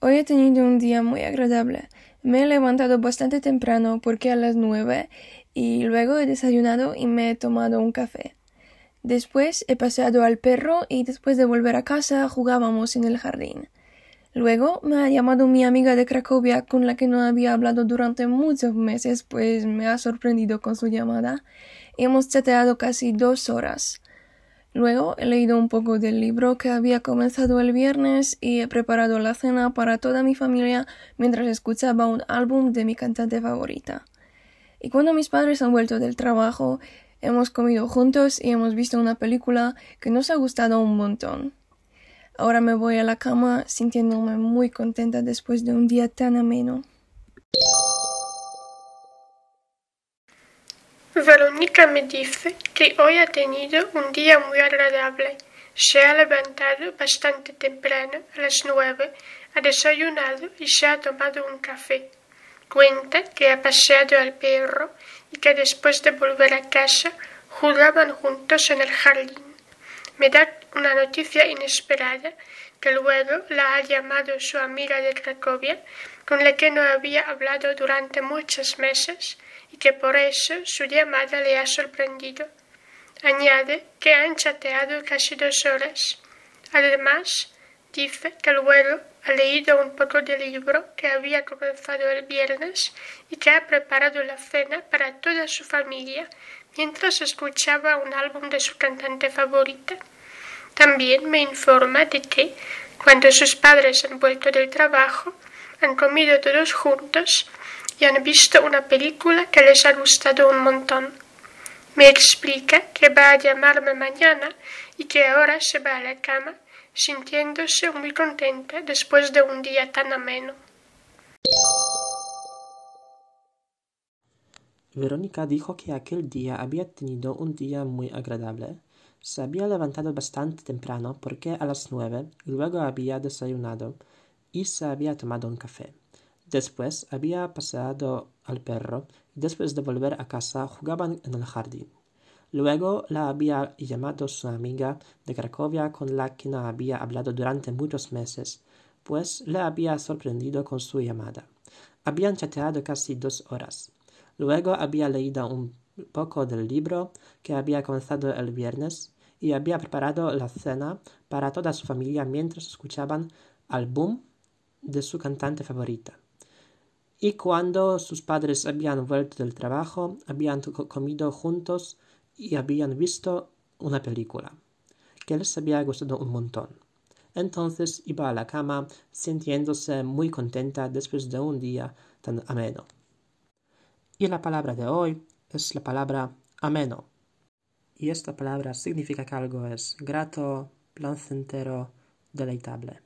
Hoy he tenido un día muy agradable. Me he levantado bastante temprano porque a las nueve y luego he desayunado y me he tomado un café. Después he paseado al perro y después de volver a casa jugábamos en el jardín. Luego me ha llamado mi amiga de Cracovia con la que no había hablado durante muchos meses, pues me ha sorprendido con su llamada. Hemos chateado casi dos horas. Luego he leído un poco del libro que había comenzado el viernes y he preparado la cena para toda mi familia mientras escuchaba un álbum de mi cantante favorita. Y cuando mis padres han vuelto del trabajo, hemos comido juntos y hemos visto una película que nos ha gustado un montón. Ahora me voy a la cama sintiéndome muy contenta después de un día tan ameno. Verónica me dice que hoy ha tenido un día muy agradable. Se ha levantado bastante temprano, a las nueve, ha desayunado y se ha tomado un café. Cuenta que ha paseado al perro y que después de volver a casa jugaban juntos en el jardín. Me da una noticia inesperada que luego la ha llamado su amiga de Cracovia, con la que no había hablado durante muchos meses y que por eso su llamada le ha sorprendido. Añade que han chateado casi dos horas. Además, dice que luego ha leído un poco del libro que había comenzado el viernes y que ha preparado la cena para toda su familia mientras escuchaba un álbum de su cantante favorita. También me informa de que, cuando sus padres han vuelto del trabajo, han comido todos juntos y han visto una película que les ha gustado un montón. Me explica que va a llamarme mañana y que ahora se va a la cama sintiéndose muy contenta después de un día tan ameno. Verónica dijo que aquel día había tenido un día muy agradable. Se había levantado bastante temprano porque a las nueve luego había desayunado y se había tomado un café. Después había paseado al perro y después de volver a casa jugaban en el jardín. Luego la había llamado su amiga de Cracovia con la que no había hablado durante muchos meses, pues le había sorprendido con su llamada. Habían chateado casi dos horas. Luego había leído un poco del libro que había comenzado el viernes y había preparado la cena para toda su familia mientras escuchaban al boom de su cantante favorita. Y cuando sus padres habían vuelto del trabajo, habían comido juntos y habían visto una película que les había gustado un montón. Entonces iba a la cama sintiéndose muy contenta después de un día tan ameno. Y la palabra de hoy es la palabra ameno. Y esta palabra significa que algo es grato, placentero, deleitable.